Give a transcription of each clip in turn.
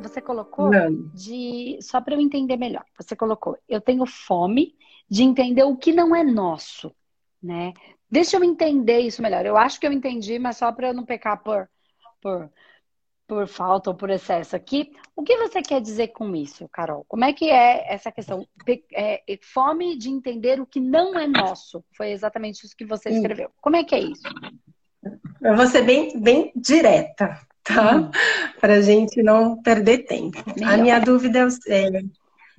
você colocou não. de. Só para eu entender melhor. Você colocou, eu tenho fome de entender o que não é nosso, né? Deixa eu entender isso melhor. Eu acho que eu entendi, mas só para eu não pecar por, por, por falta ou por excesso aqui. O que você quer dizer com isso, Carol? Como é que é essa questão? É, fome de entender o que não é nosso. Foi exatamente isso que você escreveu. Como é que é isso? Eu vou ser bem, bem direta, tá? Hum. Para a gente não perder tempo. Melhor. A minha dúvida é, é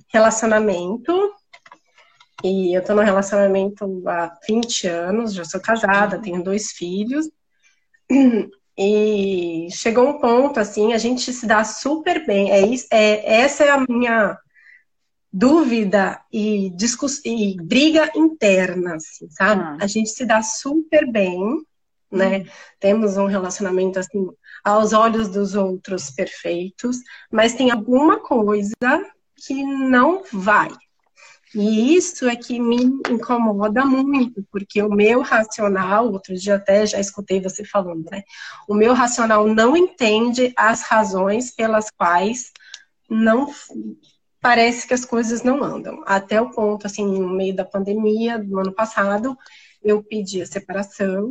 relacionamento. E eu estou no relacionamento há 20 anos, já sou casada, tenho dois filhos. E chegou um ponto, assim, a gente se dá super bem. É, isso, é Essa é a minha dúvida e, discuss... e briga interna, assim, sabe? Ah. A gente se dá super bem, né? Hum. Temos um relacionamento, assim, aos olhos dos outros perfeitos, mas tem alguma coisa que não vai, e isso é que me incomoda muito, porque o meu racional, outro dia até já escutei você falando, né? O meu racional não entende as razões pelas quais não parece que as coisas não andam. Até o ponto, assim, no meio da pandemia do ano passado, eu pedi a separação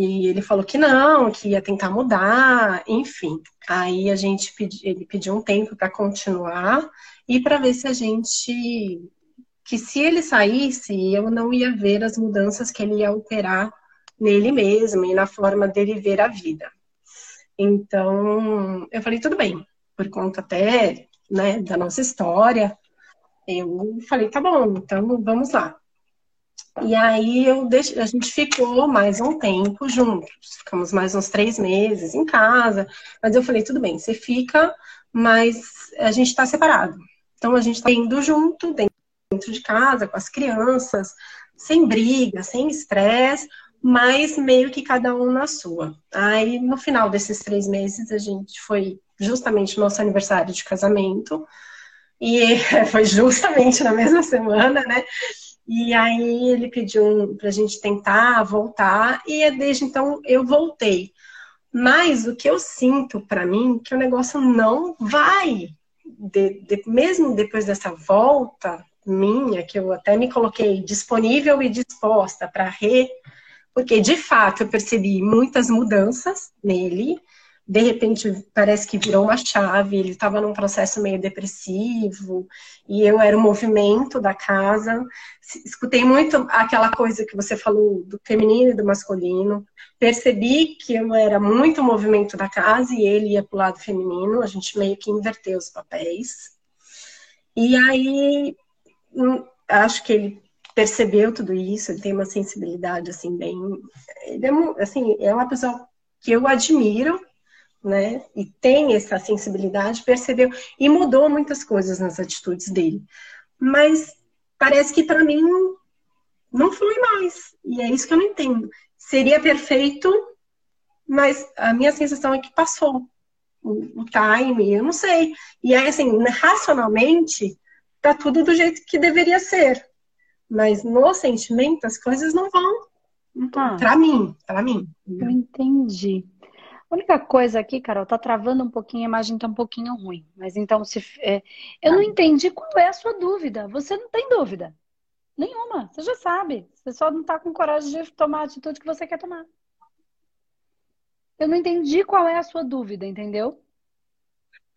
e ele falou que não, que ia tentar mudar, enfim. Aí a gente pedi, ele pediu um tempo para continuar e para ver se a gente que se ele saísse, eu não ia ver as mudanças que ele ia operar nele mesmo e na forma dele ver a vida. Então, eu falei, tudo bem, por conta até né, da nossa história, eu falei, tá bom, então vamos lá. E aí eu a gente ficou mais um tempo juntos, ficamos mais uns três meses em casa, mas eu falei, tudo bem, você fica, mas a gente está separado. Então a gente está indo junto dentro de casa, com as crianças, sem briga, sem estresse, mas meio que cada um na sua. Aí no final desses três meses a gente foi justamente nosso aniversário de casamento. E foi justamente na mesma semana, né? E aí ele pediu para a gente tentar voltar, e é desde então eu voltei. Mas o que eu sinto para mim é que o negócio não vai de, de, mesmo depois dessa volta minha, que eu até me coloquei disponível e disposta para re. Porque, de fato, eu percebi muitas mudanças nele. De repente, parece que virou uma chave. Ele estava num processo meio depressivo, e eu era o movimento da casa. Escutei muito aquela coisa que você falou do feminino e do masculino percebi que eu era muito o movimento da casa e ele ia para o lado feminino, a gente meio que inverteu os papéis. E aí, hum, acho que ele percebeu tudo isso, ele tem uma sensibilidade, assim, bem... É, assim, é uma pessoa que eu admiro, né? E tem essa sensibilidade, percebeu e mudou muitas coisas nas atitudes dele. Mas parece que para mim não flui mais. E é isso que eu não entendo seria perfeito, mas a minha sensação é que passou o, o time, eu não sei. E aí, assim, racionalmente, tá tudo do jeito que deveria ser. Mas no sentimento, as coisas não vão. Ah, para mim, para mim. Eu entendi. A única coisa aqui, Carol, tá travando um pouquinho, a imagem tá um pouquinho ruim. Mas então, se é, eu não entendi qual é a sua dúvida. Você não tem dúvida. Nenhuma. Você já sabe. Você só não está com coragem de tomar a atitude que você quer tomar. Eu não entendi qual é a sua dúvida, entendeu?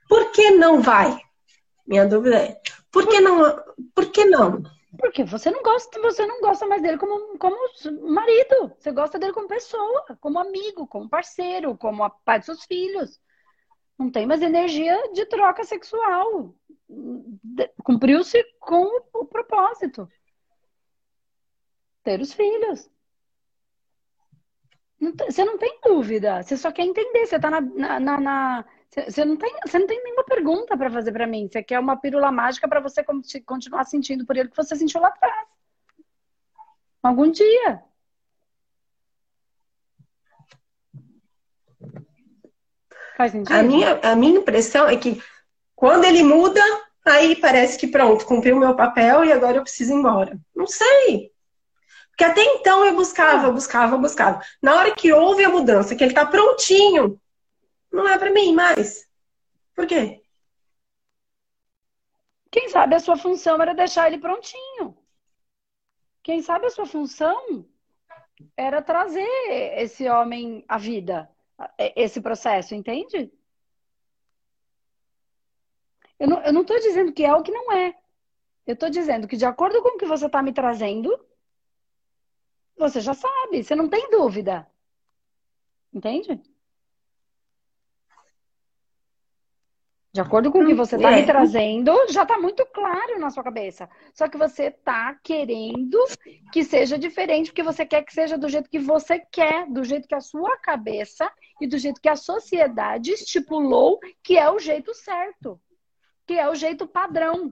Por que não vai? Minha dúvida é, por que não? Por que não? Porque você não gosta, você não gosta mais dele como, como marido. Você gosta dele como pessoa, como amigo, como parceiro, como pai dos seus filhos. Não tem mais energia de troca sexual. Cumpriu-se com o propósito ter os filhos. você não tem dúvida, você só quer entender. Você tá na. na, na, na você, não tem, você não tem nenhuma pergunta para fazer para mim. Você quer uma pílula mágica para você continuar sentindo por ele que você sentiu lá atrás. Algum dia. Faz sentido? A minha, a minha impressão é que quando ele muda, aí parece que pronto, cumpriu o meu papel e agora eu preciso ir embora. Não sei. Porque até então eu buscava, buscava, buscava. Na hora que houve a mudança, que ele tá prontinho, não é para mim mais. Por quê? Quem sabe a sua função era deixar ele prontinho. Quem sabe a sua função era trazer esse homem à vida, esse processo, entende? Eu não, eu não tô dizendo que é o que não é. Eu estou dizendo que, de acordo com o que você está me trazendo, você já sabe, você não tem dúvida. Entende? De acordo com o que você está é. me trazendo, já está muito claro na sua cabeça. Só que você está querendo que seja diferente, porque você quer que seja do jeito que você quer, do jeito que a sua cabeça e do jeito que a sociedade estipulou que é o jeito certo, que é o jeito padrão.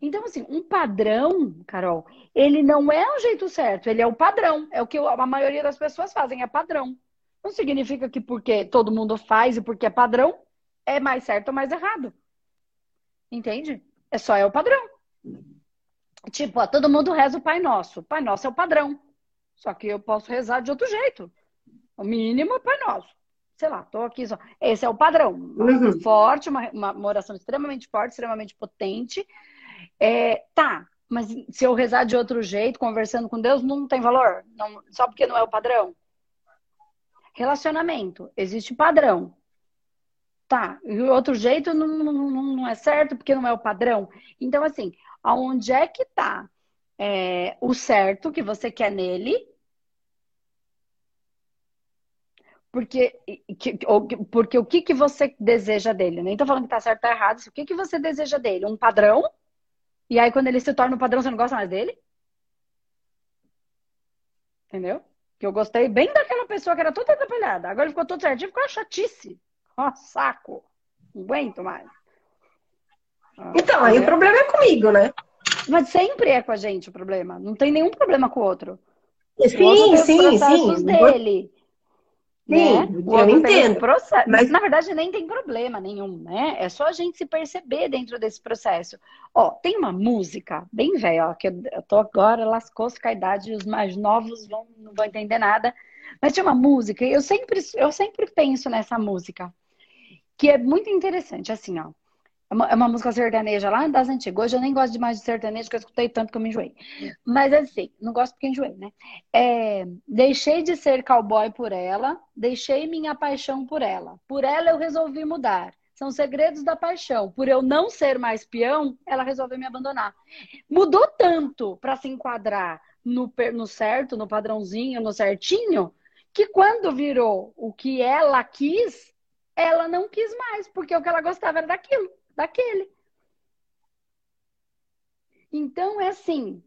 Então, assim, um padrão, Carol, ele não é o jeito certo, ele é o padrão. É o que a maioria das pessoas fazem, é padrão. Não significa que porque todo mundo faz e porque é padrão, é mais certo ou mais errado. Entende? É só é o padrão. Tipo, ó, todo mundo reza o Pai Nosso. O Pai Nosso é o padrão. Só que eu posso rezar de outro jeito. O mínimo é Pai Nosso. Sei lá, tô aqui só. Esse é o padrão. Uhum. Forte, uma, uma oração extremamente forte, extremamente potente é, tá, mas se eu rezar de outro jeito, conversando com Deus, não tem valor? Não, só porque não é o padrão? Relacionamento, existe padrão. Tá, e outro jeito não, não, não é certo porque não é o padrão. Então, assim, aonde é que tá é, o certo que você quer nele? Porque, que, porque o que, que você deseja dele? Nem tô falando que tá certo tá errado. O que, que você deseja dele? Um padrão? E aí, quando ele se torna um padrão, você não gosta mais dele? Entendeu? Que eu gostei bem daquela pessoa que era toda atrapalhada. Agora ele ficou todo certinho, ficou uma chatice. Ó, saco. Não aguento mais. então, aí o problema é comigo, né? Mas sempre é com a gente o problema. Não tem nenhum problema com o outro. Sim, o outro sim, sim. dele. Sim, né? eu entendo. Processo. Mas na verdade nem tem problema nenhum, né? É só a gente se perceber dentro desse processo. Ó, tem uma música bem velha, ó, que eu, eu tô agora lascou-se com a idade, os mais novos vão, não vão entender nada. Mas tinha uma música, e eu sempre, eu sempre penso nessa música, que é muito interessante, assim, ó. É uma, é uma, música sertaneja lá das antigas. Hoje eu nem gosto demais de sertanejo, porque eu escutei tanto que eu me enjoei. Mas assim, não gosto porque enjoei, né? É, deixei de ser cowboy por ela, deixei minha paixão por ela. Por ela eu resolvi mudar. São segredos da paixão. Por eu não ser mais peão, ela resolveu me abandonar. Mudou tanto para se enquadrar no, no certo, no padrãozinho, no certinho, que quando virou o que ela quis, ela não quis mais, porque o que ela gostava era daquilo daquele. Então é assim,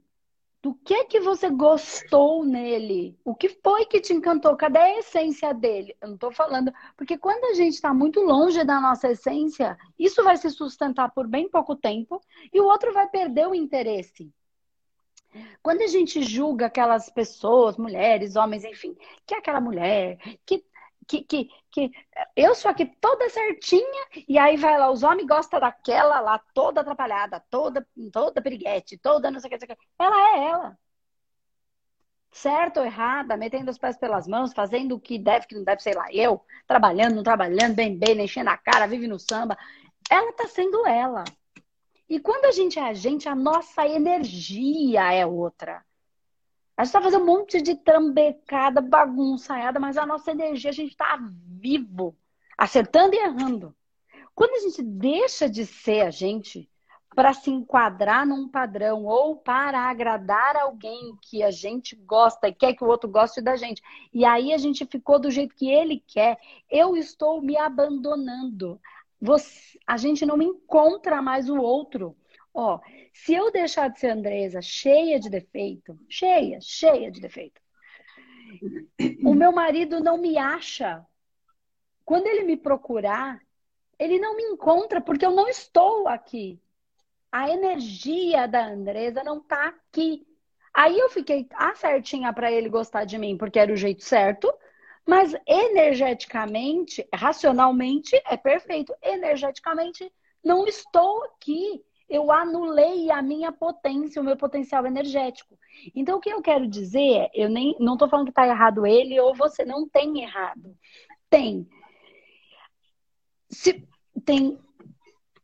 do que que você gostou nele? O que foi que te encantou? Cadê a essência dele? Eu não estou falando, porque quando a gente está muito longe da nossa essência, isso vai se sustentar por bem pouco tempo e o outro vai perder o interesse. Quando a gente julga aquelas pessoas, mulheres, homens, enfim, que é aquela mulher que que, que, que eu sou aqui toda certinha, e aí vai lá, os homens gostam daquela lá, toda atrapalhada, toda, toda piriguete, toda não sei o que, sei o que. Ela é ela. Certo ou errada, metendo os pés pelas mãos, fazendo o que deve, que não deve, sei lá, eu, trabalhando, não trabalhando, bem, bem, enchendo a cara, vive no samba. Ela tá sendo ela. E quando a gente é a gente, a nossa energia é outra. A gente tá fazendo um monte de trambecada, bagunçada, mas a nossa energia, a gente tá vivo, acertando e errando. Quando a gente deixa de ser a gente para se enquadrar num padrão ou para agradar alguém que a gente gosta e quer que o outro goste da gente, e aí a gente ficou do jeito que ele quer, eu estou me abandonando. Você, a gente não encontra mais o outro. Ó, se eu deixar de ser Andresa cheia de defeito, cheia, cheia de defeito, o meu marido não me acha. Quando ele me procurar, ele não me encontra porque eu não estou aqui. A energia da Andresa não tá aqui. Aí eu fiquei a certinha para ele gostar de mim, porque era o jeito certo, mas energeticamente, racionalmente é perfeito. Energeticamente não estou aqui eu anulei a minha potência, o meu potencial energético. Então, o que eu quero dizer é, eu nem não estou falando que está errado ele ou você não tem errado. Tem. Se, tem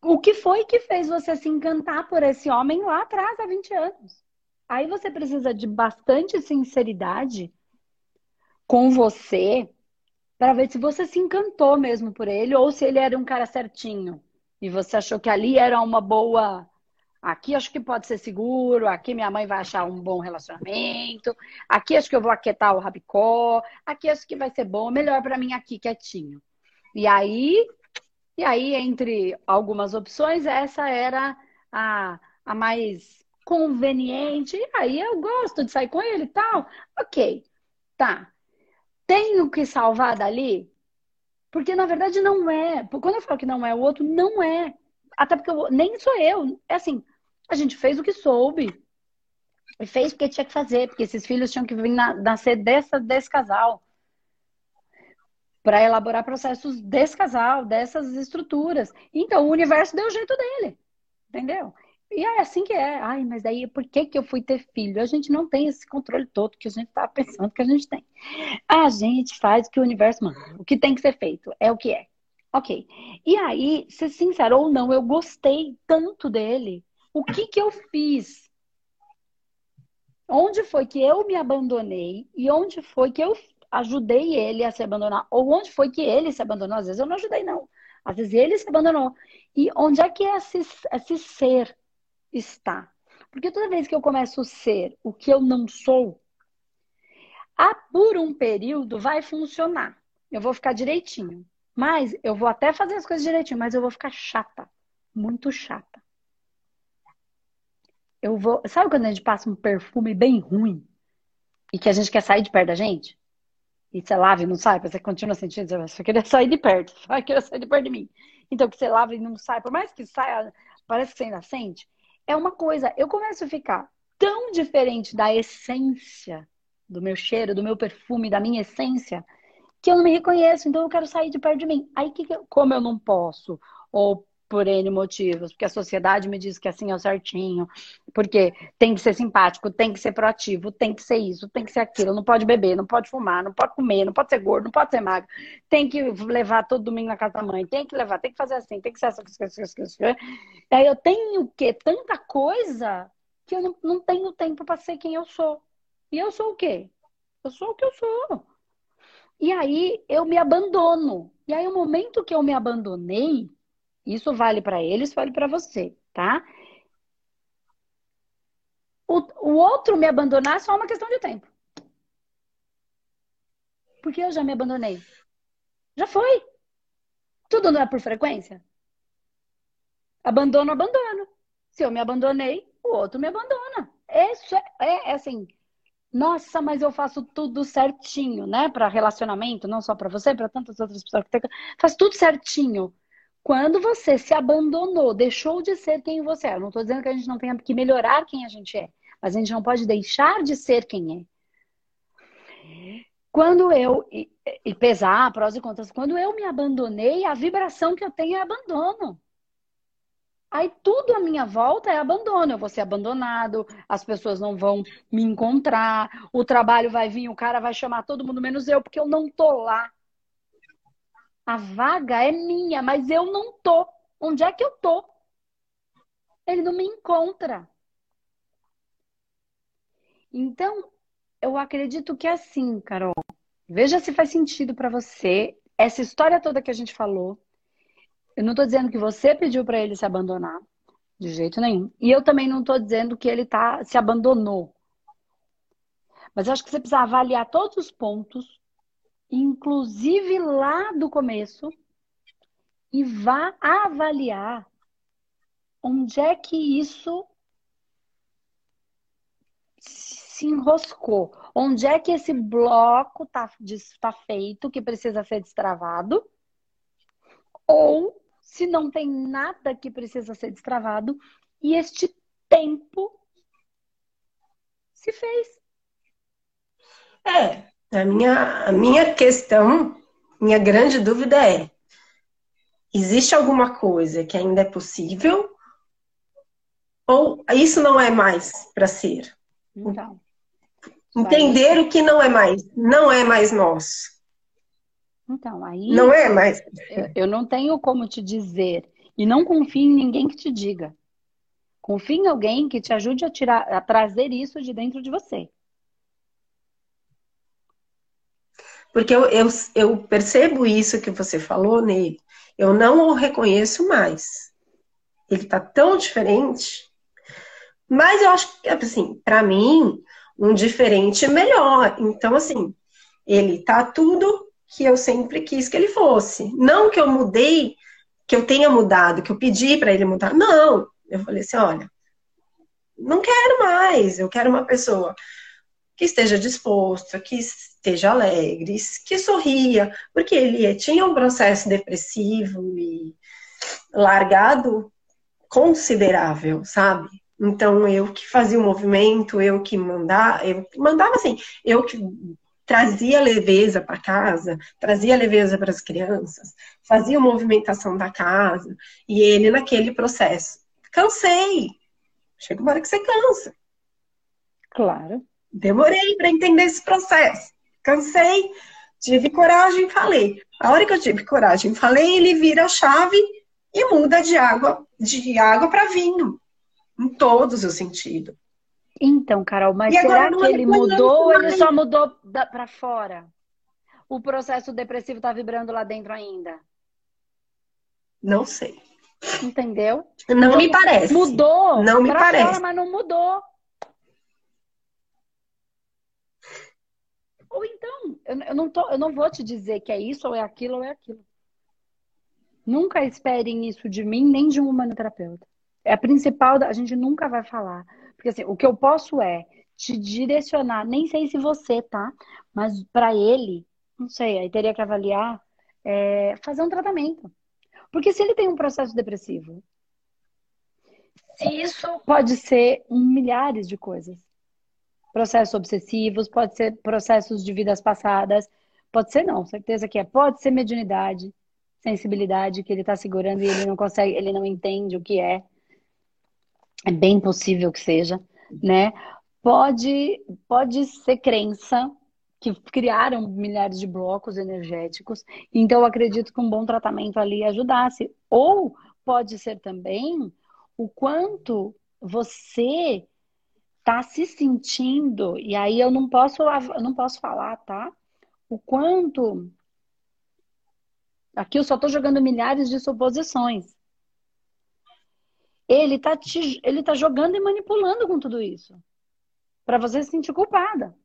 O que foi que fez você se encantar por esse homem lá atrás, há 20 anos? Aí você precisa de bastante sinceridade com você para ver se você se encantou mesmo por ele ou se ele era um cara certinho e você achou que ali era uma boa. Aqui acho que pode ser seguro, aqui minha mãe vai achar um bom relacionamento, aqui acho que eu vou aquietar o rabicó, aqui acho que vai ser bom, melhor para mim aqui quietinho. E aí, e aí entre algumas opções, essa era a, a mais conveniente. E aí eu gosto de sair com ele e tal. OK. Tá. Tenho que salvar dali? Porque na verdade não é. Quando eu falo que não é o outro, não é. Até porque eu, nem sou eu. É assim, a gente fez o que soube. E fez porque tinha que fazer, porque esses filhos tinham que vir na, nascer dessa, desse casal. Para elaborar processos desse casal, dessas estruturas. Então o universo deu o jeito dele. Entendeu? E é assim que é. Ai, mas daí por que, que eu fui ter filho? A gente não tem esse controle todo que a gente estava pensando que a gente tem. A gente faz o que o universo manda. O que tem que ser feito é o que é. Ok. E aí, ser sincero ou não, eu gostei tanto dele. O que que eu fiz? Onde foi que eu me abandonei e onde foi que eu ajudei ele a se abandonar? Ou onde foi que ele se abandonou? Às vezes eu não ajudei, não. Às vezes ele se abandonou. E onde é que é esse, esse ser está. Porque toda vez que eu começo a ser o que eu não sou, a, por um período vai funcionar. Eu vou ficar direitinho. Mas eu vou até fazer as coisas direitinho, mas eu vou ficar chata. Muito chata. Eu vou. Sabe quando a gente passa um perfume bem ruim e que a gente quer sair de perto da gente? E você lava e não sai, você continua sentindo, você só queria sair de perto, só queria sair de perto de mim. Então que você lava e não sai, por mais que saia, parece que você ainda sente é uma coisa. Eu começo a ficar tão diferente da essência do meu cheiro, do meu perfume, da minha essência, que eu não me reconheço. Então eu quero sair de perto de mim. Aí, que, como eu não posso? Ou por N motivos, porque a sociedade me diz que assim é o certinho, porque tem que ser simpático, tem que ser proativo, tem que ser isso, tem que ser aquilo, não pode beber, não pode fumar, não pode comer, não pode ser gordo, não pode ser magro, tem que levar todo domingo na casa da mãe, tem que levar, tem que fazer assim, tem que ser essa. Aí eu tenho o quê? Tanta coisa que eu não, não tenho tempo para ser quem eu sou. E eu sou o quê? Eu sou o que eu sou. E aí eu me abandono. E aí o momento que eu me abandonei, isso vale para eles, vale para você, tá? O, o outro me abandonar é só uma questão de tempo. Porque eu já me abandonei. Já foi. Tudo não é por frequência? Abandono, abandono. Se eu me abandonei, o outro me abandona. Isso é, é, é assim. Nossa, mas eu faço tudo certinho, né? Para relacionamento, não só para você, para tantas outras pessoas que tem. Faz tudo certinho. Quando você se abandonou, deixou de ser quem você é. Eu não estou dizendo que a gente não tenha que melhorar quem a gente é, mas a gente não pode deixar de ser quem é. Quando eu, e, e pesar prós e contras, quando eu me abandonei, a vibração que eu tenho é abandono. Aí tudo à minha volta é abandono. Eu vou ser abandonado, as pessoas não vão me encontrar, o trabalho vai vir, o cara vai chamar todo mundo menos eu, porque eu não tô lá. A vaga é minha, mas eu não tô. Onde é que eu tô? Ele não me encontra. Então, eu acredito que é assim, Carol. Veja se faz sentido para você essa história toda que a gente falou. Eu não estou dizendo que você pediu para ele se abandonar, de jeito nenhum. E eu também não estou dizendo que ele tá, se abandonou. Mas eu acho que você precisa avaliar todos os pontos inclusive lá do começo, e vá avaliar onde é que isso se enroscou, onde é que esse bloco está tá feito, que precisa ser destravado, ou se não tem nada que precisa ser destravado, e este tempo se fez. É, a minha, a minha questão, minha grande dúvida é: existe alguma coisa que ainda é possível? Ou isso não é mais para ser? Então, Entender o que não é mais, não é mais nosso. Então, aí. Não é mais. Eu, eu não tenho como te dizer E não confie em ninguém que te diga. Confie em alguém que te ajude a, tirar, a trazer isso de dentro de você. Porque eu, eu, eu percebo isso que você falou nele. Eu não o reconheço mais. Ele tá tão diferente. Mas eu acho que, assim, para mim, um diferente é melhor. Então, assim, ele tá tudo que eu sempre quis que ele fosse. Não que eu mudei, que eu tenha mudado, que eu pedi para ele mudar. Não. Eu falei assim, olha, não quero mais. Eu quero uma pessoa que esteja disposta, que esteja alegre, que sorria, porque ele tinha um processo depressivo e largado considerável, sabe? Então eu que fazia o movimento, eu que mandava, eu mandava assim, eu que trazia leveza para casa, trazia leveza para as crianças, fazia movimentação da casa, e ele naquele processo. Cansei. Chega uma hora que você cansa. Claro. Demorei para entender esse processo. Cansei, tive coragem, falei. A hora que eu tive coragem, falei, ele vira a chave e muda de água de água para vinho, em todos os sentidos. Então, Carol, mas e será que ele mudou ou ele só mudou para fora? O processo depressivo está vibrando lá dentro ainda? Não sei. Entendeu? Não então, me parece. Mudou. Não me parece. Fora, mas não mudou. Ou então, eu, não tô, eu não vou te dizer que é isso, ou é aquilo, ou é aquilo. Nunca esperem isso de mim, nem de um humanoterapeuta. É a principal, a gente nunca vai falar. Porque assim, o que eu posso é te direcionar, nem sei se você, tá? Mas para ele, não sei, aí teria que avaliar, é, fazer um tratamento. Porque se ele tem um processo depressivo, se isso pode ser milhares de coisas processos obsessivos, pode ser processos de vidas passadas, pode ser não, certeza que é. Pode ser mediunidade, sensibilidade que ele está segurando e ele não consegue, ele não entende o que é. É bem possível que seja, né? Pode, pode ser crença que criaram milhares de blocos energéticos. Então, eu acredito que um bom tratamento ali ajudasse. Ou pode ser também o quanto você tá se sentindo, e aí eu não posso, eu não posso falar, tá? O quanto. Aqui eu só estou jogando milhares de suposições. Ele tá, te, ele tá jogando e manipulando com tudo isso. para você se sentir culpada.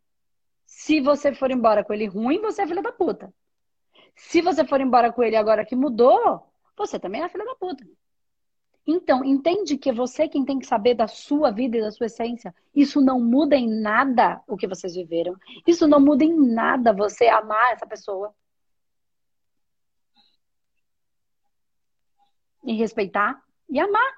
Se você for embora com ele ruim, você é filha da puta. Se você for embora com ele agora que mudou, você também é filha da puta. Então, entende que é você quem tem que saber da sua vida e da sua essência. Isso não muda em nada o que vocês viveram. Isso não muda em nada você amar essa pessoa. E respeitar e amar.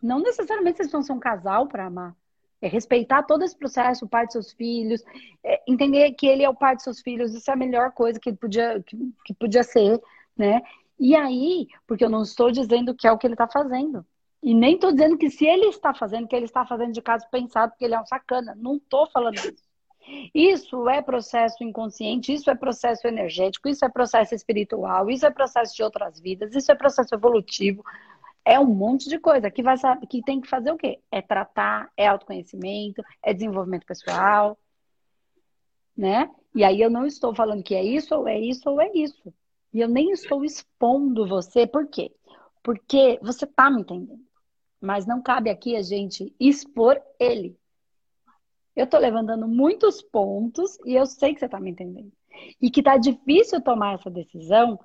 Não necessariamente vocês vão ser um casal para amar. É respeitar todo esse processo, o pai de seus filhos, é entender que ele é o pai de seus filhos, isso é a melhor coisa que podia, que, que podia ser, né? E aí, porque eu não estou dizendo que é o que ele está fazendo. E nem estou dizendo que se ele está fazendo, que ele está fazendo de caso pensado, porque ele é um sacana. Não estou falando isso. Isso é processo inconsciente, isso é processo energético, isso é processo espiritual, isso é processo de outras vidas, isso é processo evolutivo. É um monte de coisa que, vai, que tem que fazer o quê? É tratar, é autoconhecimento, é desenvolvimento pessoal, né? E aí eu não estou falando que é isso, ou é isso, ou é isso. E eu nem estou expondo você, por quê? Porque você está me entendendo. Mas não cabe aqui a gente expor ele. Eu estou levantando muitos pontos e eu sei que você está me entendendo. E que está difícil tomar essa decisão,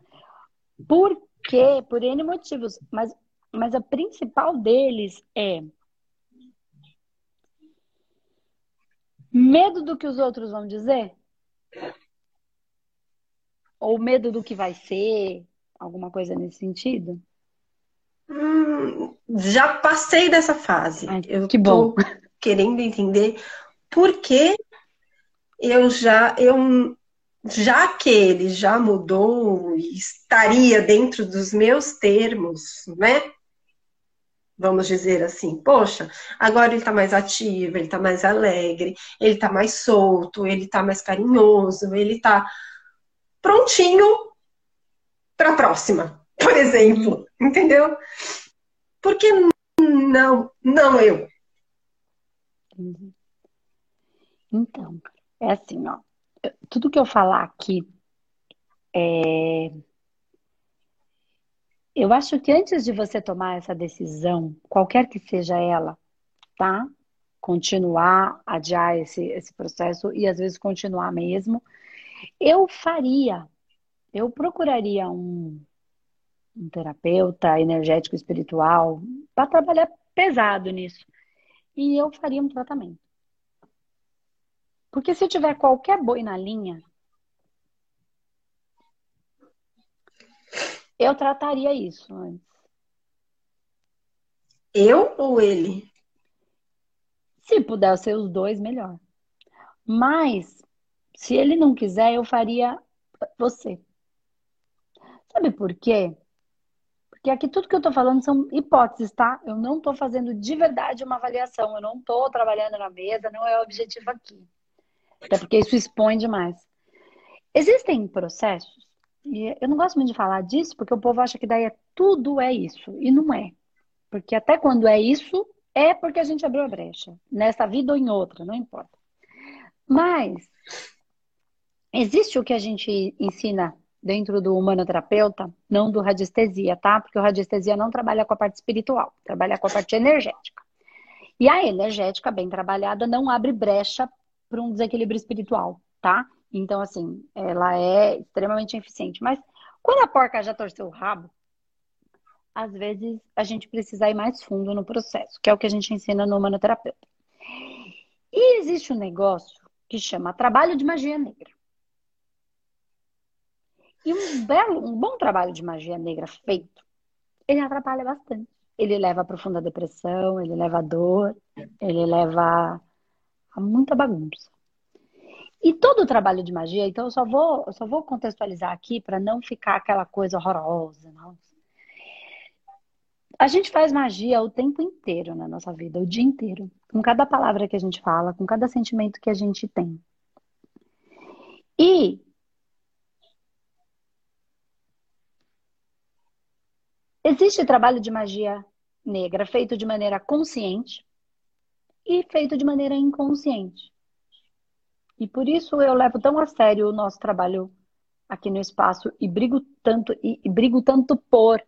por quê? Por N motivos. Mas, mas a principal deles é medo do que os outros vão dizer. Ou medo do que vai ser? Alguma coisa nesse sentido? Hum, já passei dessa fase. Ai, eu que bom. querendo entender por que eu já eu já que ele já mudou e estaria dentro dos meus termos, né? Vamos dizer assim, poxa, agora ele tá mais ativo, ele tá mais alegre, ele tá mais solto, ele tá mais carinhoso, ele tá prontinho para a próxima. por exemplo, entendeu? Por que não, não eu? Então, é assim, ó. Tudo que eu falar aqui é... Eu acho que antes de você tomar essa decisão, qualquer que seja ela, tá? Continuar, adiar esse, esse processo e às vezes continuar mesmo, eu faria, eu procuraria um, um terapeuta energético espiritual para trabalhar pesado nisso. E eu faria um tratamento. Porque se tiver qualquer boi na linha, eu trataria isso antes. Eu ou ele? Se puder ser os dois, melhor. Mas, se ele não quiser, eu faria você. Sabe por quê? Porque aqui tudo que eu estou falando são hipóteses, tá? Eu não estou fazendo de verdade uma avaliação, eu não estou trabalhando na mesa, não é o objetivo aqui. Até porque isso expõe demais. Existem processos, e eu não gosto muito de falar disso, porque o povo acha que daí é tudo é isso, e não é. Porque até quando é isso, é porque a gente abriu a brecha, nessa vida ou em outra, não importa. Mas existe o que a gente ensina dentro do humanoterapeuta, não do radiestesia, tá? Porque o radiestesia não trabalha com a parte espiritual, trabalha com a parte energética. E a energética, bem trabalhada, não abre brecha para um desequilíbrio espiritual, tá? Então, assim, ela é extremamente eficiente. Mas quando a porca já torceu o rabo, às vezes a gente precisa ir mais fundo no processo, que é o que a gente ensina no humanoterapeuta. E existe um negócio que chama trabalho de magia negra. E um belo, um bom trabalho de magia negra feito, ele atrapalha bastante. Ele leva a profunda depressão, ele leva a dor, ele leva a muita bagunça. E todo o trabalho de magia, então eu só vou, eu só vou contextualizar aqui para não ficar aquela coisa horrorosa. Não. A gente faz magia o tempo inteiro na nossa vida, o dia inteiro. Com cada palavra que a gente fala, com cada sentimento que a gente tem. E Existe trabalho de magia negra feito de maneira consciente e feito de maneira inconsciente. E por isso eu levo tão a sério o nosso trabalho aqui no espaço e brigo tanto e, e brigo tanto por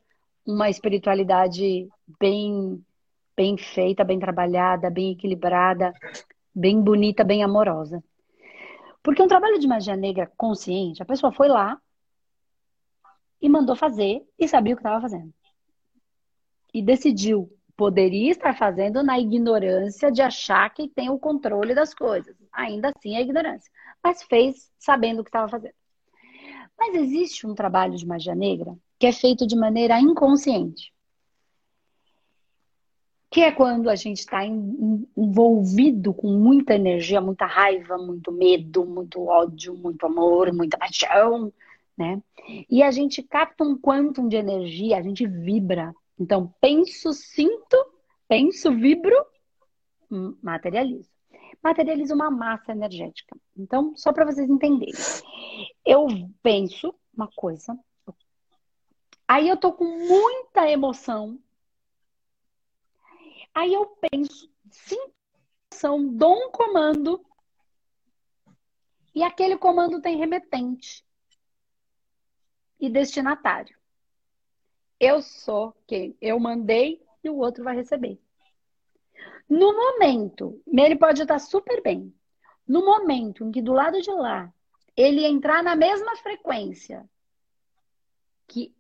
uma espiritualidade bem bem feita, bem trabalhada, bem equilibrada, bem bonita, bem amorosa. Porque um trabalho de magia negra consciente, a pessoa foi lá e mandou fazer e sabia o que estava fazendo e decidiu, poderia estar fazendo na ignorância de achar que tem o controle das coisas. Ainda assim é ignorância. Mas fez sabendo o que estava fazendo. Mas existe um trabalho de magia negra que é feito de maneira inconsciente. Que é quando a gente está envolvido com muita energia, muita raiva, muito medo, muito ódio, muito amor, muita paixão, né? E a gente capta um quantum de energia, a gente vibra então, penso, sinto, penso, vibro, hum, materializo. Materializo uma massa energética. Então, só para vocês entenderem. Eu penso uma coisa, aí eu tô com muita emoção. Aí eu penso, sinto dou um comando e aquele comando tem remetente e destinatário. Eu sou quem eu mandei e o outro vai receber. No momento, ele pode estar super bem. No momento em que do lado de lá ele entrar na mesma frequência que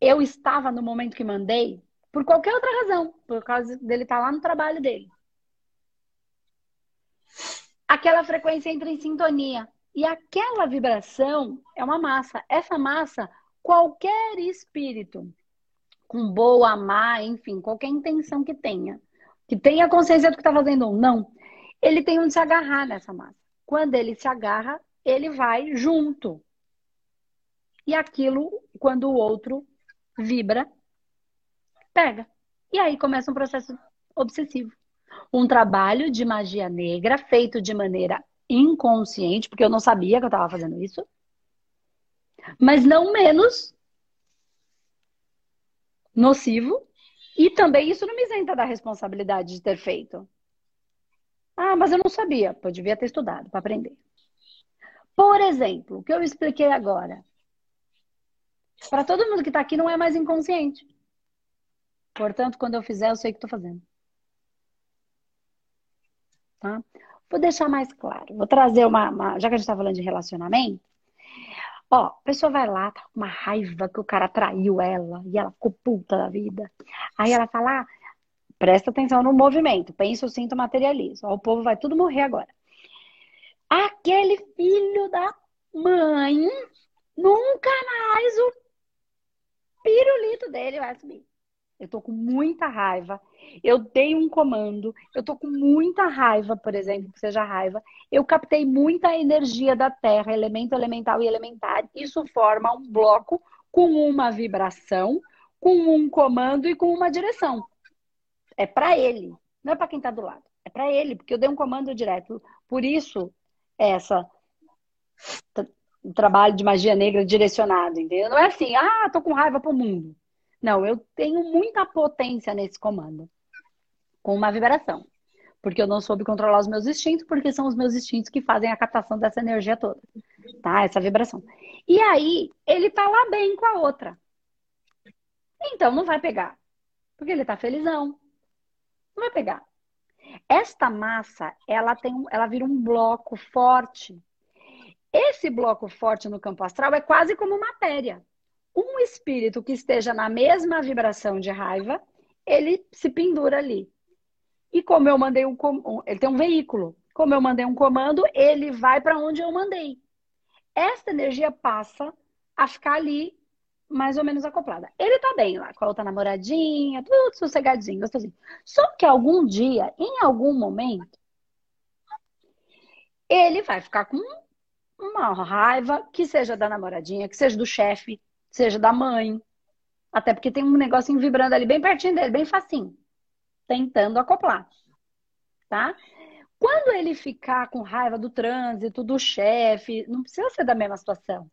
eu estava no momento que mandei, por qualquer outra razão, por causa dele estar lá no trabalho dele. Aquela frequência entra em sintonia. E aquela vibração é uma massa. Essa massa qualquer espírito com boa, má, enfim, qualquer intenção que tenha, que tenha consciência do que está fazendo ou não, ele tem onde se agarrar nessa massa. Quando ele se agarra, ele vai junto. E aquilo, quando o outro vibra, pega. E aí começa um processo obsessivo. Um trabalho de magia negra feito de maneira inconsciente, porque eu não sabia que eu estava fazendo isso mas não menos nocivo e também isso não me isenta da responsabilidade de ter feito. Ah, mas eu não sabia. Pô, devia ter estudado para aprender. Por exemplo, o que eu expliquei agora. Para todo mundo que está aqui, não é mais inconsciente. Portanto, quando eu fizer, eu sei o que estou fazendo. Tá? Vou deixar mais claro. Vou trazer uma, uma. Já que a gente está falando de relacionamento, Ó, a pessoa vai lá, tá com uma raiva que o cara traiu ela e ela ficou puta da vida. Aí ela fala, ah, presta atenção no movimento, pensa, sinto, materializo. Ó, o povo vai tudo morrer agora. Aquele filho da mãe, nunca mais o pirulito dele vai subir. Eu tô com muita raiva. Eu dei um comando. Eu tô com muita raiva, por exemplo, que seja raiva. Eu captei muita energia da Terra, elemento elemental e elementar. Isso forma um bloco com uma vibração, com um comando e com uma direção. É para ele, não é para quem tá do lado. É para ele, porque eu dei um comando direto. Por isso, essa trabalho de magia negra direcionado, entendeu? Não é assim, ah, tô com raiva pro mundo. Não, eu tenho muita potência nesse comando, com uma vibração. Porque eu não soube controlar os meus instintos, porque são os meus instintos que fazem a captação dessa energia toda, tá? Essa vibração. E aí, ele tá lá bem com a outra. Então, não vai pegar. Porque ele tá felizão. Não vai pegar. Esta massa, ela tem, ela vira um bloco forte. Esse bloco forte no campo astral é quase como matéria um espírito que esteja na mesma vibração de raiva, ele se pendura ali. E como eu mandei um, ele tem um veículo. Como eu mandei um comando, ele vai para onde eu mandei. Esta energia passa a ficar ali mais ou menos acoplada. Ele tá bem lá, com a outra namoradinha, tudo sossegadinho, gostosinho. Só que algum dia, em algum momento, ele vai ficar com uma raiva, que seja da namoradinha, que seja do chefe, seja da mãe. Até porque tem um negocinho vibrando ali bem pertinho dele, bem facinho. Tentando acoplar. Tá? Quando ele ficar com raiva do trânsito, do chefe, não precisa ser da mesma situação.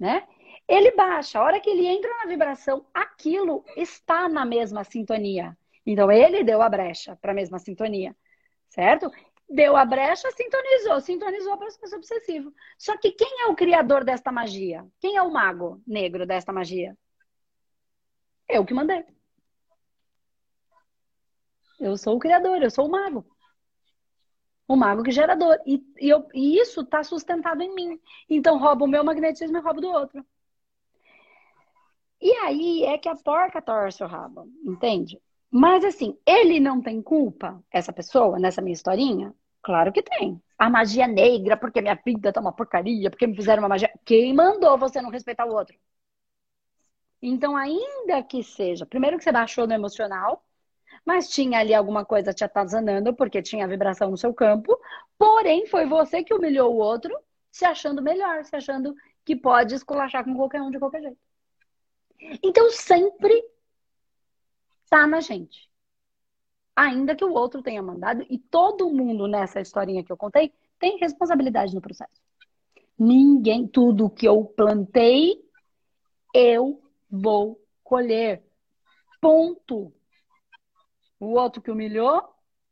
Né? Ele baixa. A hora que ele entra na vibração, aquilo está na mesma sintonia. Então ele deu a brecha para a mesma sintonia. Certo? Deu a brecha, sintonizou, sintonizou o processo obsessivo. Só que quem é o criador desta magia? Quem é o mago negro desta magia? Eu que mandei. Eu sou o criador, eu sou o mago. O mago que gerador. E, e, eu, e isso está sustentado em mim. Então rouba o meu magnetismo e rouba do outro. E aí é que a porca torce o rabo, entende? Mas assim, ele não tem culpa, essa pessoa, nessa minha historinha? Claro que tem. A magia negra, porque minha vida tá uma porcaria, porque me fizeram uma magia. Quem mandou você não respeitar o outro? Então, ainda que seja, primeiro que você baixou no emocional, mas tinha ali alguma coisa te atazanando, porque tinha vibração no seu campo, porém foi você que humilhou o outro, se achando melhor, se achando que pode esculachar com qualquer um de qualquer jeito. Então, sempre tá na gente. Ainda que o outro tenha mandado, e todo mundo nessa historinha que eu contei tem responsabilidade no processo. Ninguém, tudo que eu plantei, eu vou colher. Ponto. O outro que humilhou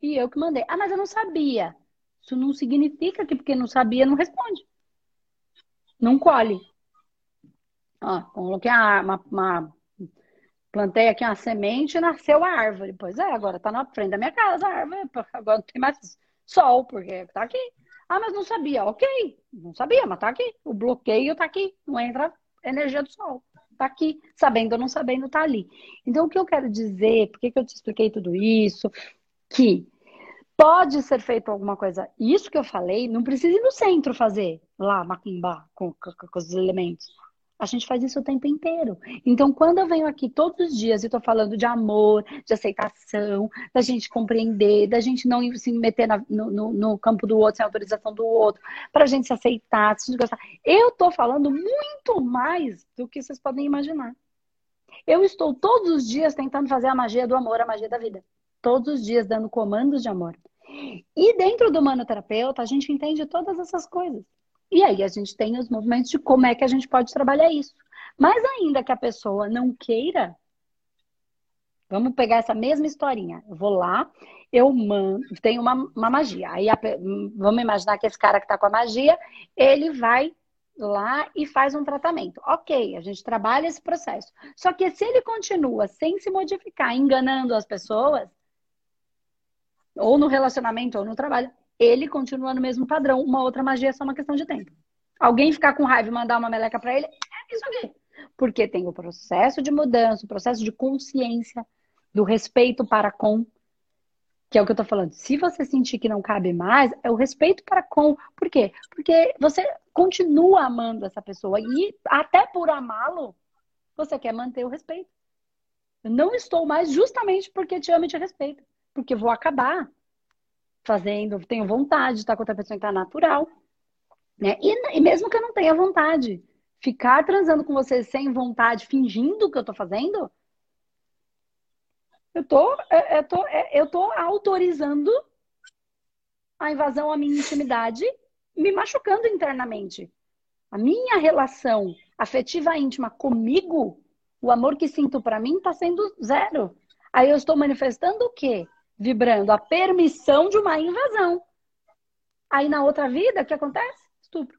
e eu que mandei. Ah, mas eu não sabia. Isso não significa que porque não sabia, não responde. Não colhe. Ó, coloquei uma, uma Plantei aqui uma semente e nasceu a árvore. Pois é, agora tá na frente da minha casa a árvore. Agora não tem mais sol, porque tá aqui. Ah, mas não sabia. Ok, não sabia, mas tá aqui. O bloqueio tá aqui. Não entra energia do sol. Tá aqui. Sabendo ou não sabendo, tá ali. Então, o que eu quero dizer, por que, que eu te expliquei tudo isso? Que pode ser feito alguma coisa. Isso que eu falei, não precisa ir no centro fazer lá, macumba, com, com, com os elementos. A gente faz isso o tempo inteiro. Então, quando eu venho aqui todos os dias e estou falando de amor, de aceitação, da gente compreender, da gente não se meter na, no, no, no, campo do outro sem autorização do outro, para a gente se aceitar, se gostar, eu estou falando muito mais do que vocês podem imaginar. Eu estou todos os dias tentando fazer a magia do amor, a magia da vida. Todos os dias dando comandos de amor. E dentro do manoterapeuta, a gente entende todas essas coisas. E aí a gente tem os movimentos de como é que a gente pode trabalhar isso. Mas ainda que a pessoa não queira, Vamos pegar essa mesma historinha. Eu vou lá, eu mando, tenho uma, uma magia. Aí a, vamos imaginar que esse cara que está com a magia, ele vai lá e faz um tratamento. Ok, a gente trabalha esse processo. Só que se ele continua sem se modificar, enganando as pessoas, ou no relacionamento ou no trabalho, ele continua no mesmo padrão. Uma outra magia é só uma questão de tempo. Alguém ficar com raiva e mandar uma meleca para ele, é isso aqui. Porque tem o processo de mudança, o processo de consciência, do respeito para com, que é o que eu tô falando. Se você sentir que não cabe mais, é o respeito para com. Por quê? Porque você continua amando essa pessoa e até por amá-lo, você quer manter o respeito. Eu não estou mais justamente porque te amo e te respeito, porque vou acabar fazendo, tenho vontade de estar com outra pessoa que está natural, né? E, e mesmo que eu não tenha vontade, ficar transando com você sem vontade, fingindo que eu tô fazendo, eu tô, eu é, é, tô, é, eu tô autorizando a invasão à minha intimidade, me machucando internamente. A minha relação afetiva íntima comigo, o amor que sinto para mim está sendo zero. Aí eu estou manifestando o quê? Vibrando a permissão de uma invasão. Aí na outra vida, o que acontece? Estupro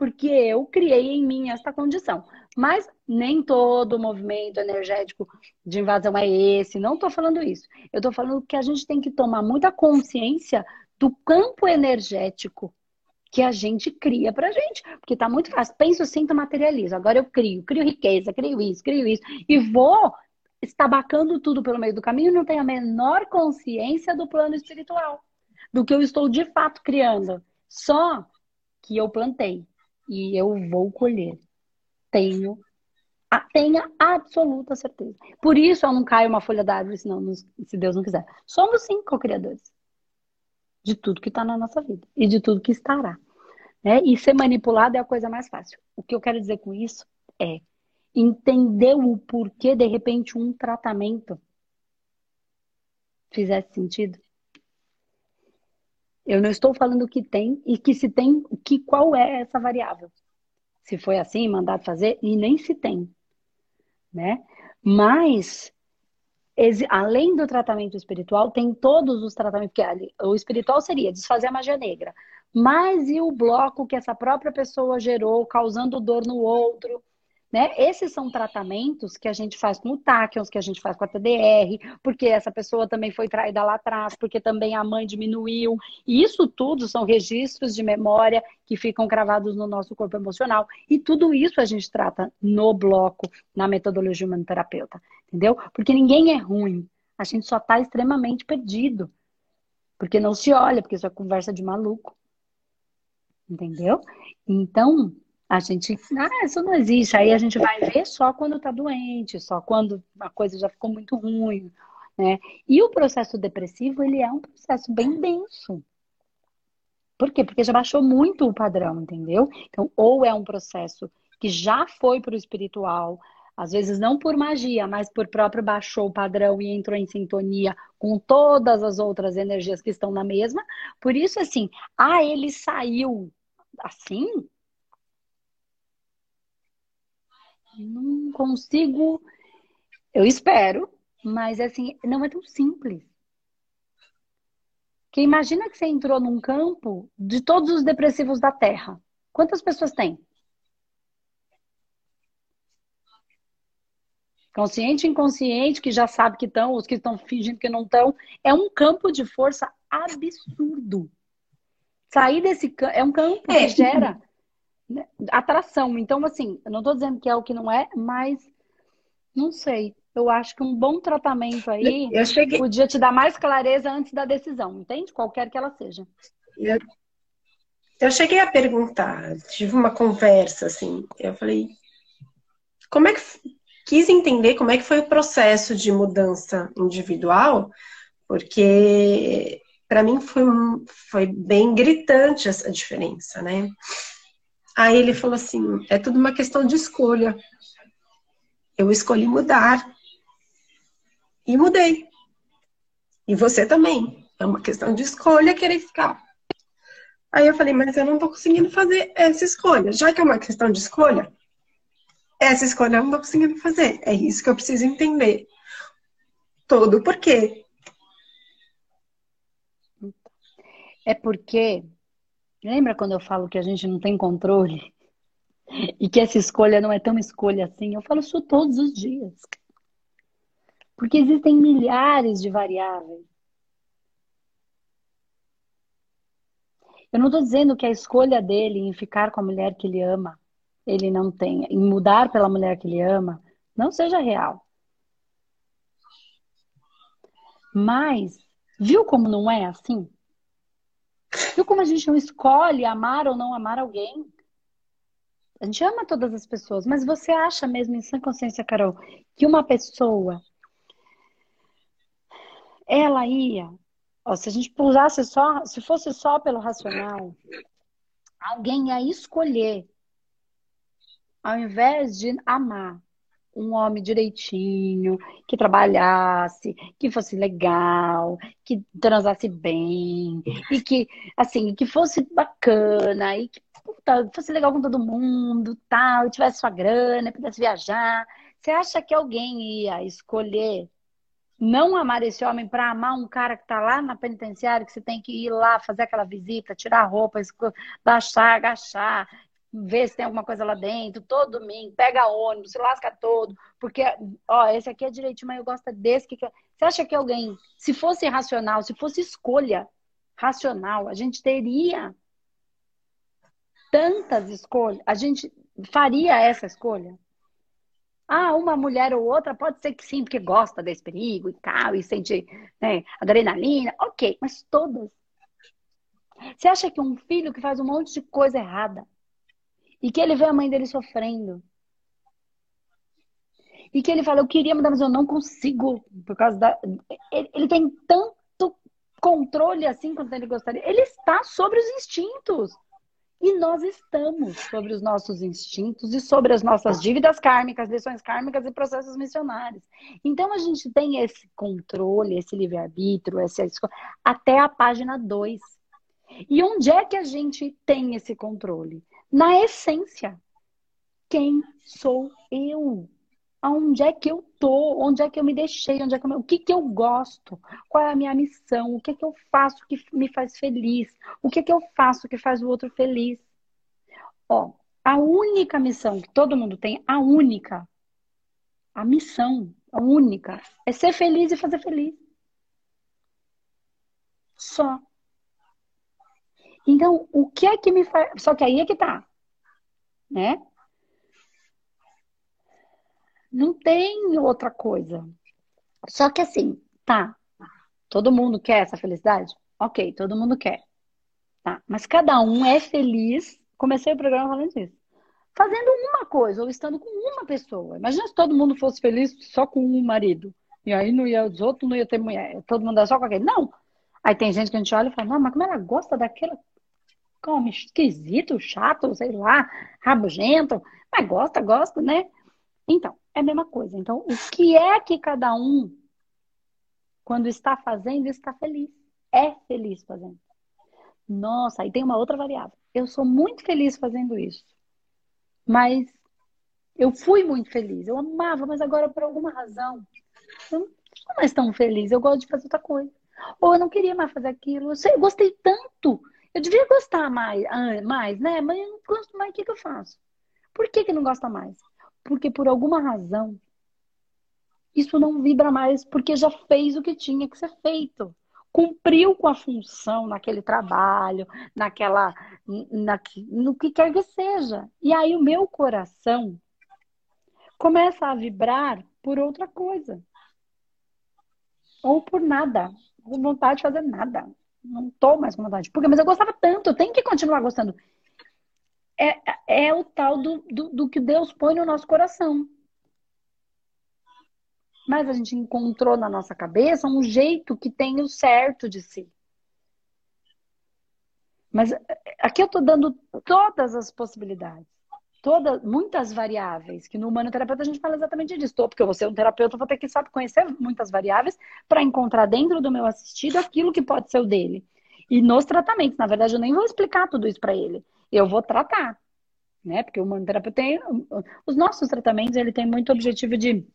porque eu criei em mim esta condição. Mas nem todo movimento energético de invasão é esse, não estou falando isso. Eu estou falando que a gente tem que tomar muita consciência do campo energético que a gente cria pra gente. Porque tá muito fácil. Penso, sinto, materializo. Agora eu crio, crio riqueza, crio isso, crio isso. E vou estabacando tudo pelo meio do caminho e não tenho a menor consciência do plano espiritual. Do que eu estou de fato criando. Só que eu plantei e eu vou colher. Tenho, tenha absoluta certeza. Por isso eu não caio uma folha d'árvore, senão, se Deus não quiser. Somos sim co-criadores de tudo que está na nossa vida e de tudo que estará. Né? E ser manipulado é a coisa mais fácil. O que eu quero dizer com isso é entender o porquê, de repente, um tratamento fizesse sentido. Eu não estou falando que tem e que se tem, que qual é essa variável. Se foi assim, mandado fazer, e nem se tem. Né? Mas, além do tratamento espiritual, tem todos os tratamentos, que o espiritual seria desfazer a magia negra. Mas e o bloco que essa própria pessoa gerou, causando dor no outro? Né? Esses são tratamentos que a gente faz com o Tachyons, que a gente faz com a TDR, porque essa pessoa também foi traída lá atrás, porque também a mãe diminuiu. E isso tudo são registros de memória que ficam gravados no nosso corpo emocional. E tudo isso a gente trata no bloco, na metodologia humanoterapeuta. Entendeu? Porque ninguém é ruim. A gente só está extremamente perdido. Porque não se olha, porque isso é conversa de maluco. Entendeu? Então, a gente, ah, isso não existe. Aí a gente vai ver só quando está doente, só quando a coisa já ficou muito ruim, né? E o processo depressivo, ele é um processo bem denso. Por quê? Porque já baixou muito o padrão, entendeu? Então, ou é um processo que já foi para o espiritual, às vezes não por magia, mas por próprio baixou o padrão e entrou em sintonia com todas as outras energias que estão na mesma. Por isso, assim, ah, ele saiu assim, não consigo. Eu espero, mas assim, não é tão simples. Que imagina que você entrou num campo de todos os depressivos da Terra. Quantas pessoas tem? Consciente e inconsciente, que já sabe que estão, os que estão fingindo que não estão. É um campo de força absurdo. Sair desse campo é um campo que é. gera né, atração. Então, assim, eu não estou dizendo que é o que não é, mas não sei. Eu acho que um bom tratamento aí cheguei... podia te dar mais clareza antes da decisão, entende? Qualquer que ela seja. Eu, eu cheguei a perguntar, tive uma conversa assim, eu falei, como é que quis entender como é que foi o processo de mudança individual, porque para mim foi, foi bem gritante essa diferença, né? Aí ele falou assim: é tudo uma questão de escolha. Eu escolhi mudar. E mudei. E você também. É uma questão de escolha querer ficar. Aí eu falei, mas eu não tô conseguindo fazer essa escolha. Já que é uma questão de escolha, essa escolha eu não tô conseguindo fazer. É isso que eu preciso entender. todo. Por quê? É porque, lembra quando eu falo que a gente não tem controle? E que essa escolha não é tão escolha assim? Eu falo isso todos os dias. Porque existem milhares de variáveis. Eu não estou dizendo que a escolha dele em ficar com a mulher que ele ama, ele não tenha, em mudar pela mulher que ele ama, não seja real. Mas, viu como não é assim? Viu como a gente não escolhe amar ou não amar alguém? A gente ama todas as pessoas, mas você acha mesmo em sã consciência, Carol, que uma pessoa ela ia, ó, se a gente usasse só, se fosse só pelo racional, alguém ia escolher, ao invés de amar, um homem direitinho, que trabalhasse, que fosse legal, que transasse bem, e que, assim, que fosse bacana, e que puta, fosse legal com todo mundo, tal, e tivesse sua grana, pudesse viajar. Você acha que alguém ia escolher não amar esse homem para amar um cara que está lá na penitenciária, que você tem que ir lá fazer aquela visita, tirar a roupa, baixar, agachar, ver se tem alguma coisa lá dentro, todo domingo, pega ônibus, se lasca todo, porque, ó, esse aqui é direitinho, mas eu gosto desse. Que... Você acha que alguém, se fosse racional, se fosse escolha racional, a gente teria tantas escolhas, a gente faria essa escolha? Ah, uma mulher ou outra pode ser que sim, porque gosta desse perigo e tal, e sente né, adrenalina, ok, mas todas. Você acha que um filho que faz um monte de coisa errada e que ele vê a mãe dele sofrendo e que ele fala, eu queria mudar, mas eu não consigo por causa da. Ele, ele tem tanto controle assim quanto ele gostaria. Ele está sobre os instintos. E nós estamos sobre os nossos instintos e sobre as nossas dívidas kármicas, lições kármicas e processos missionários. Então a gente tem esse controle, esse livre-arbítrio, escolha, até a página 2. E onde é que a gente tem esse controle? Na essência. Quem sou eu? Aonde é que eu tô? Onde é que eu me deixei? Onde é que eu... O que, que eu gosto? Qual é a minha missão? O que, que eu faço que me faz feliz? O que, que eu faço que faz o outro feliz? Ó, a única missão que todo mundo tem, a única, a missão, a única, é ser feliz e fazer feliz. Só. Então, o que é que me faz. Só que aí é que tá. Né? Não tem outra coisa. Só que assim, tá. Todo mundo quer essa felicidade? Ok, todo mundo quer. Tá. Mas cada um é feliz. Comecei o programa falando isso. Fazendo uma coisa, ou estando com uma pessoa. Imagina se todo mundo fosse feliz só com um marido. E aí não ia, os outros não ia ter mulher. Todo mundo era só com aquele. Não. Aí tem gente que a gente olha e fala, não, mas como ela gosta daquela como esquisito, chato, sei lá, rabugento, mas gosta, gosta, né? Então, é a mesma coisa. Então, o que é que cada um, quando está fazendo, está feliz? É feliz fazendo. Nossa, aí tem uma outra variável. Eu sou muito feliz fazendo isso. Mas eu fui muito feliz. Eu amava, mas agora por alguma razão eu não sou mais tão feliz. Eu gosto de fazer outra coisa. Ou eu não queria mais fazer aquilo. Eu, sei, eu gostei tanto. Eu devia gostar mais, ah, mais, né? Mas eu não gosto mais. O que, que eu faço? Por que, que não gosta mais? porque por alguma razão isso não vibra mais, porque já fez o que tinha que ser feito. Cumpriu com a função naquele trabalho, naquela. Na, no que quer que seja. E aí o meu coração começa a vibrar por outra coisa. Ou por nada. Com vontade de fazer nada. Não estou mais com vontade. Porque, mas eu gostava tanto, eu tenho que continuar gostando é, é o tal do, do, do que Deus põe no nosso coração. Mas a gente encontrou na nossa cabeça um jeito que tem o certo de si. Mas aqui eu estou dando todas as possibilidades, todas, muitas variáveis, que no humanoterapeuta a gente fala exatamente disso. Porque eu vou ser um terapeuta, vou ter que saber conhecer muitas variáveis para encontrar dentro do meu assistido aquilo que pode ser o dele. E nos tratamentos, na verdade, eu nem vou explicar tudo isso para ele eu vou tratar, né? Porque o humanoterapeuta tem os nossos tratamentos, ele tem muito objetivo de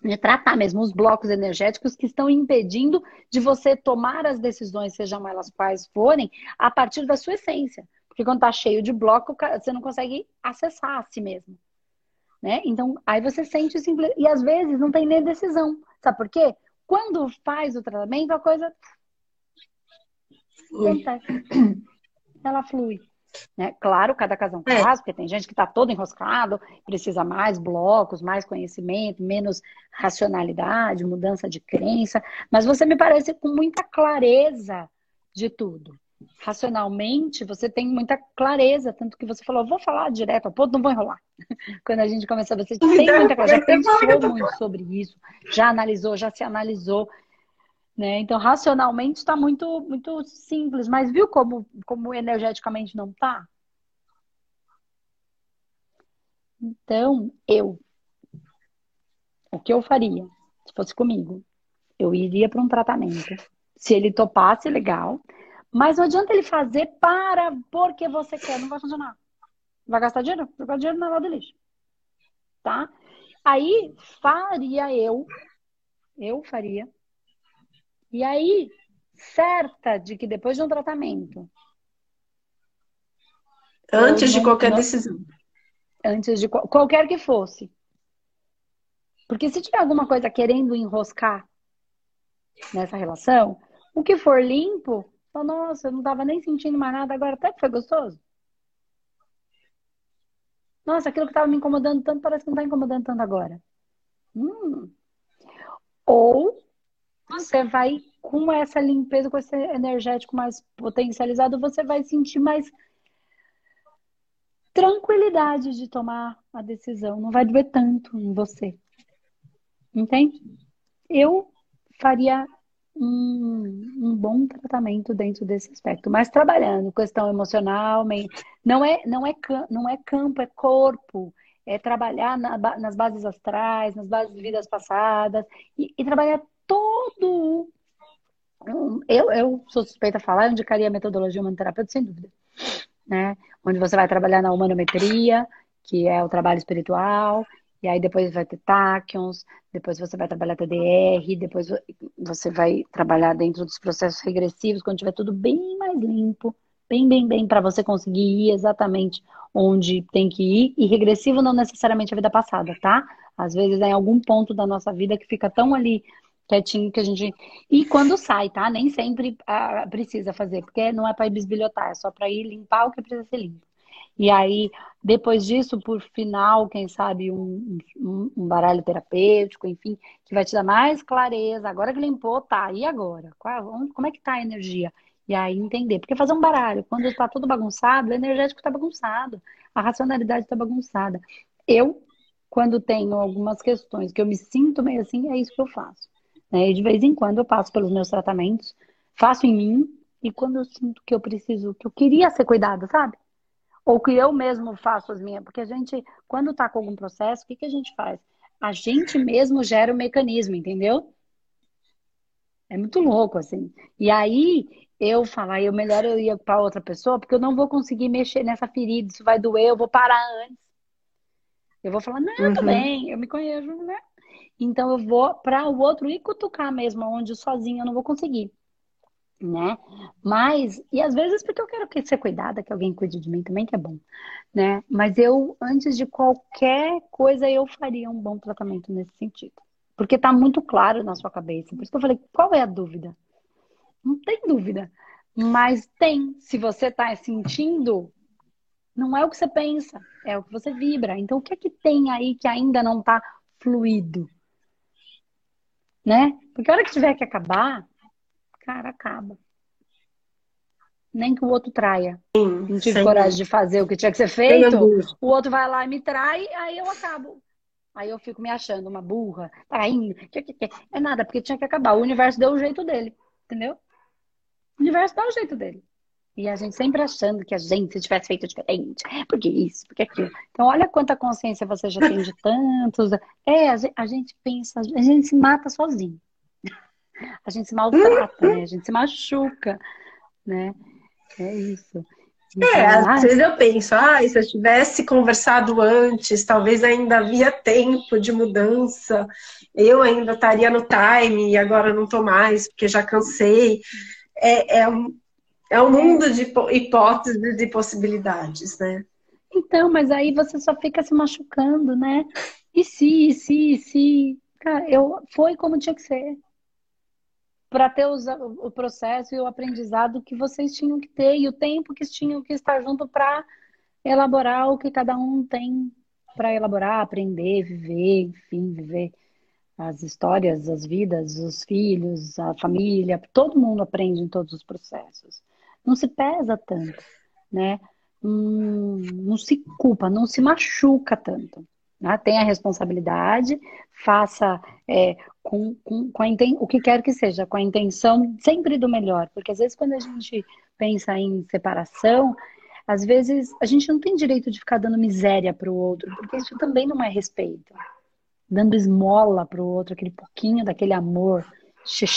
de tratar mesmo os blocos energéticos que estão impedindo de você tomar as decisões, sejam elas quais forem, a partir da sua essência. Porque quando está cheio de bloco, você não consegue acessar a si mesmo. Né? Então, aí você sente simples. E às vezes não tem nem decisão. Sabe por quê? Quando faz o tratamento, a coisa. Ela flui. Né? Claro, cada caso é um caso, porque tem gente que está todo enroscado, precisa mais blocos, mais conhecimento, menos racionalidade, mudança de crença, mas você me parece com muita clareza de tudo. Racionalmente, você tem muita clareza, tanto que você falou, vou falar direto ao ponto, não vou enrolar. Quando a gente começou, você tem muita clareza, já pensou muito sobre isso, já analisou, já se analisou. Né? Então, racionalmente está muito, muito simples, mas viu como, como energeticamente não está? Então, eu, o que eu faria, se fosse comigo? Eu iria para um tratamento. Se ele topasse, legal. Mas não adianta ele fazer para porque você quer, não vai funcionar. Vai gastar dinheiro? Vai gastar dinheiro na lado do lixo. Tá? Aí faria eu, eu faria e aí, certa de que depois de um tratamento. Antes de qualquer não, decisão. Antes de qualquer que fosse. Porque se tiver alguma coisa querendo enroscar nessa relação, o que for limpo, nossa, eu não estava nem sentindo mais nada, agora até que foi gostoso. Nossa, aquilo que estava me incomodando tanto parece que não está incomodando tanto agora. Hum. Ou você vai, com essa limpeza, com esse energético mais potencializado, você vai sentir mais tranquilidade de tomar a decisão. Não vai doer tanto em você. Entende? Eu faria um, um, bom tratamento dentro desse aspecto, mas trabalhando questão emocional, não é não é não é campo, é corpo, é trabalhar na, nas bases astrais, nas bases de vidas passadas e, e trabalhar todo. Eu, eu sou suspeita a falar, eu indicaria a metodologia humanoterapeuta, sem dúvida. Né? Onde você vai trabalhar na humanometria, que é o trabalho espiritual, e aí depois vai ter tachyons, depois você vai trabalhar TDR, depois você vai trabalhar dentro dos processos regressivos, quando tiver tudo bem mais limpo, bem, bem, bem, para você conseguir ir exatamente onde tem que ir. E regressivo não necessariamente a vida passada, tá? Às vezes é em algum ponto da nossa vida que fica tão ali quietinho que a gente. E quando sai, tá? Nem sempre ah, precisa fazer, porque não é para ir bisbilhotar, é só para ir limpar o que precisa ser limpo. E aí, depois disso, por final, quem sabe, um, um, baralho terapêutico, enfim, que vai te dar mais clareza. Agora que limpou, tá, e agora? Qual, onde, como é que tá a energia? E aí entender. Porque fazer um baralho, quando está tudo bagunçado, o energético está bagunçado, a racionalidade está bagunçada. Eu, quando tenho algumas questões que eu me sinto meio assim, é isso que eu faço. Né? E de vez em quando eu passo pelos meus tratamentos, faço em mim, e quando eu sinto que eu preciso, que eu queria ser cuidada, sabe? Ou que eu mesmo faço as minhas, porque a gente, quando tá com algum processo, o que, que a gente faz? A gente mesmo gera o mecanismo, entendeu? É muito louco, assim. E aí, eu falar, eu melhor eu ir para outra pessoa, porque eu não vou conseguir mexer nessa ferida, isso vai doer, eu vou parar antes. Eu vou falar, não, uhum. tudo bem, eu me conheço, né? Então eu vou para o outro ir cutucar mesmo, onde sozinho eu não vou conseguir. Né? Mas, e às vezes porque eu quero ser cuidada, que alguém cuide de mim também, que é bom, né? Mas eu, antes de qualquer coisa, eu faria um bom tratamento nesse sentido. Porque tá muito claro na sua cabeça. Por isso que eu falei, qual é a dúvida? Não tem dúvida. Mas tem. Se você tá sentindo, não é o que você pensa, é o que você vibra. Então, o que é que tem aí que ainda não tá fluido? né? Porque a hora que tiver que acabar, cara, acaba. Nem que o outro traia. Sim, não tive coragem de fazer o que tinha que ser feito. O outro vai lá e me trai, aí eu acabo. Aí eu fico me achando uma burra, traindo. É nada, porque tinha que acabar. O universo deu o jeito dele, entendeu? O universo dá o jeito dele. E a gente sempre achando que a gente, se tivesse feito diferente, porque isso, porque aquilo. Então, olha quanta consciência você já tem de tantos. É, a gente pensa, a gente se mata sozinho. A gente se maltrata, né? A gente se machuca, né? É isso. É, às vezes eu penso, ah, se eu tivesse conversado antes, talvez ainda havia tempo de mudança, eu ainda estaria no time e agora não estou mais, porque já cansei. É, é, um, é um mundo de hipóteses e possibilidades, né? Então, mas aí você só fica se machucando, né? E se, e se, e se. Cara, eu, foi como tinha que ser para ter os, o processo e o aprendizado que vocês tinham que ter e o tempo que tinham que estar junto para elaborar o que cada um tem para elaborar, aprender, viver, enfim, viver as histórias, as vidas, os filhos, a família, todo mundo aprende em todos os processos. Não se pesa tanto, né? Hum, não se culpa, não se machuca tanto. Né? Tenha responsabilidade, faça é, com, com, com inten... o que quer que seja, com a intenção sempre do melhor. Porque às vezes quando a gente pensa em separação, às vezes a gente não tem direito de ficar dando miséria para o outro, porque isso também não é respeito. Dando esmola para o outro, aquele pouquinho daquele amor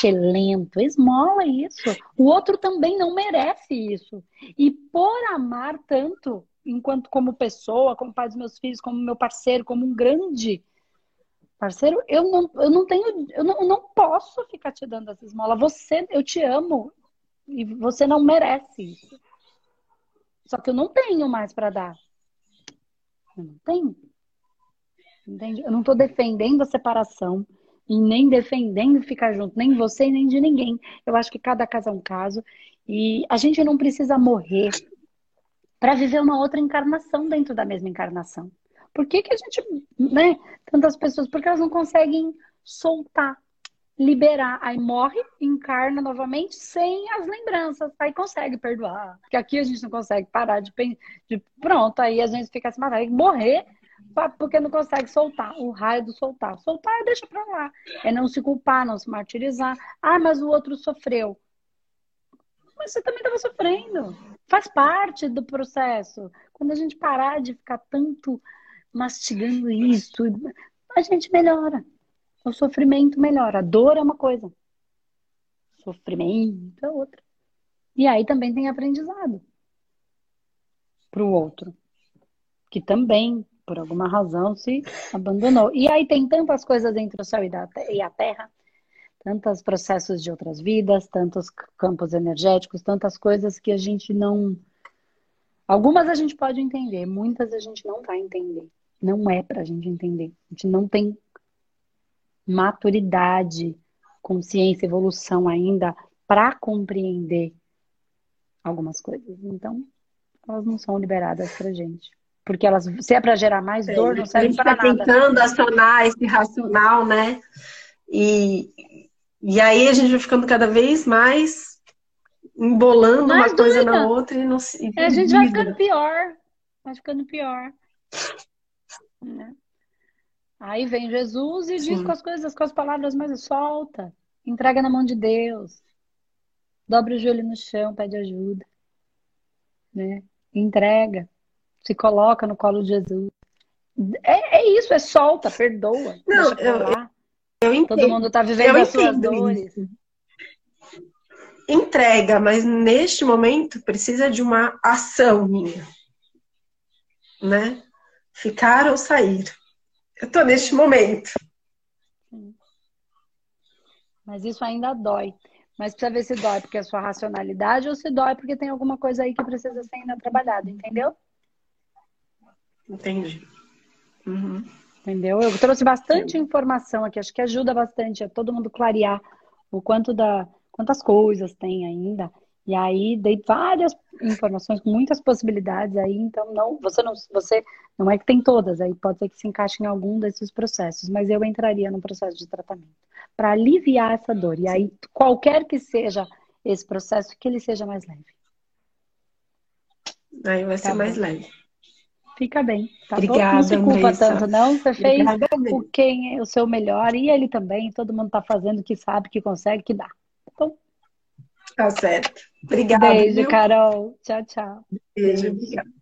lento, esmola isso. O outro também não merece isso. E por amar tanto, enquanto como pessoa, como pai dos meus filhos, como meu parceiro, como um grande parceiro, eu não, eu não tenho, eu não, eu não posso ficar te dando essa esmola. Você, eu te amo e você não merece isso. Só que eu não tenho mais para dar. Eu não tenho. Entende? Eu não estou defendendo a separação e nem defendendo ficar junto, nem você nem de ninguém. Eu acho que cada caso é um caso e a gente não precisa morrer para viver uma outra encarnação dentro da mesma encarnação. Por que, que a gente, né, tantas pessoas, porque elas não conseguem soltar, liberar, aí morre, encarna novamente sem as lembranças, aí consegue perdoar. Porque aqui a gente não consegue parar de, de pronto, aí a gente fica se matando, morrer porque não consegue soltar, o raio do soltar. Soltar é deixa pra lá, é não se culpar, não se martirizar. Ah, mas o outro sofreu. Mas você também estava sofrendo. Faz parte do processo. Quando a gente parar de ficar tanto mastigando isso, a gente melhora. O sofrimento melhora. A dor é uma coisa. Sofrimento é outra. E aí também tem aprendizado para o outro, que também, por alguma razão, se abandonou. E aí tem tantas coisas entre o céu e a terra tantos processos de outras vidas, tantos campos energéticos, tantas coisas que a gente não. Algumas a gente pode entender, muitas a gente não vai entender. Não é para a gente entender. A gente não tem maturidade, consciência, evolução ainda para compreender algumas coisas. Então, elas não são liberadas para gente. Porque elas, se é para gerar mais é, dor, não serve para tá nada. tentando acionar esse racional, né? E, e aí a gente vai ficando cada vez mais embolando mais uma dúvida. coisa na outra e não se. É, a gente vai ficando pior. Vai ficando pior. Né? Aí vem Jesus e Sim. diz com as coisas, com as palavras mais solta. Entrega na mão de Deus. Dobra o joelho no chão, pede ajuda. Né? Entrega. Se coloca no colo de Jesus. É, é isso, é solta, perdoa. Não, eu, eu entendo. Todo mundo está vivendo eu as suas dores. Isso. Entrega, mas neste momento precisa de uma ação minha. Né? Ficar ou sair. Eu estou neste momento. Mas isso ainda dói. Mas precisa ver se dói porque é a sua racionalidade ou se dói porque tem alguma coisa aí que precisa ser ainda trabalhada, entendeu? Entendi. Uhum. Entendeu? Eu trouxe bastante informação aqui, acho que ajuda bastante a todo mundo clarear o quanto da quantas coisas tem ainda. E aí dei várias informações com muitas possibilidades aí, então não, você não, você não é que tem todas, aí pode ser que se encaixe em algum desses processos, mas eu entraria no processo de tratamento para aliviar essa dor. E aí qualquer que seja esse processo, que ele seja mais leve. Aí vai tá ser bom. mais leve. Fica bem. Tá Obrigada, Não se culpa tanto, não. Você fez o quem é o seu melhor e ele também. Todo mundo está fazendo que sabe, que consegue, que dá. Tá bom? Tá certo. Obrigada. Beijo, viu? Carol. Tchau, tchau. Beijo. Beijo.